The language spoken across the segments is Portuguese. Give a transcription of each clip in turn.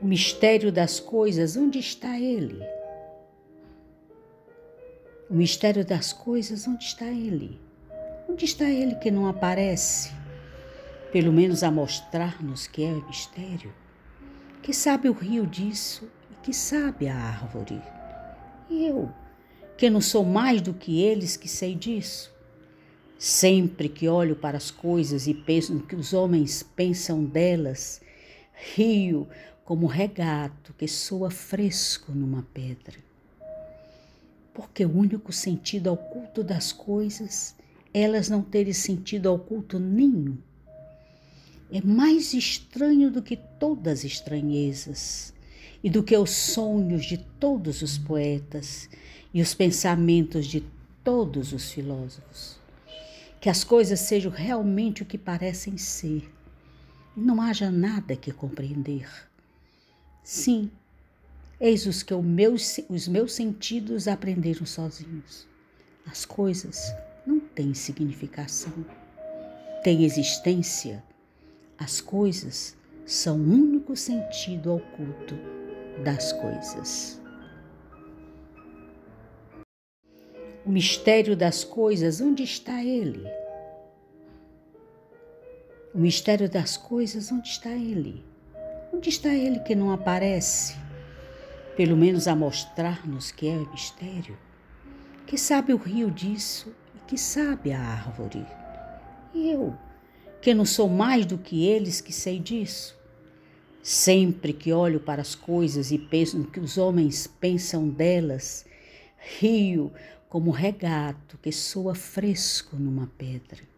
O mistério das coisas, onde está ele? O mistério das coisas, onde está ele? Onde está ele que não aparece? Pelo menos a mostrar-nos que é mistério. Que sabe o rio disso e que sabe a árvore. E eu, que não sou mais do que eles que sei disso. Sempre que olho para as coisas e penso no que os homens pensam delas, rio como regato que soa fresco numa pedra. Porque o único sentido oculto das coisas, elas não terem sentido oculto nenhum. É mais estranho do que todas as estranhezas e do que os sonhos de todos os poetas e os pensamentos de todos os filósofos. Que as coisas sejam realmente o que parecem ser não haja nada que compreender Sim, eis os que os meus sentidos aprenderam sozinhos. As coisas não têm significação, têm existência. As coisas são o único sentido oculto das coisas. O mistério das coisas, onde está ele? O mistério das coisas, onde está ele? Onde está ele que não aparece? Pelo menos a mostrar-nos que é mistério. Que sabe o rio disso e que sabe a árvore. E eu, que não sou mais do que eles que sei disso. Sempre que olho para as coisas e penso no que os homens pensam delas, rio como regato que soa fresco numa pedra.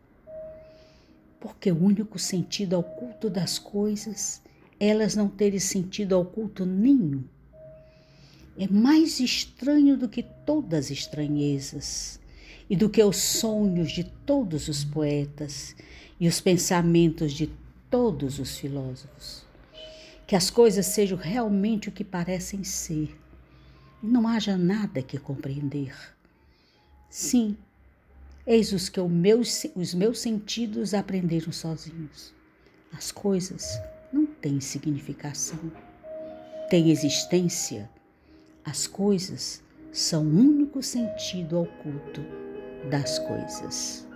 Porque o único sentido oculto das coisas elas não terem sentido oculto nenhum. É mais estranho do que todas as estranhezas e do que os sonhos de todos os poetas e os pensamentos de todos os filósofos. Que as coisas sejam realmente o que parecem ser não haja nada que compreender. Sim, eis os que meus, os meus sentidos aprenderam sozinhos. As coisas não tem significação, tem existência. As coisas são o único sentido oculto das coisas.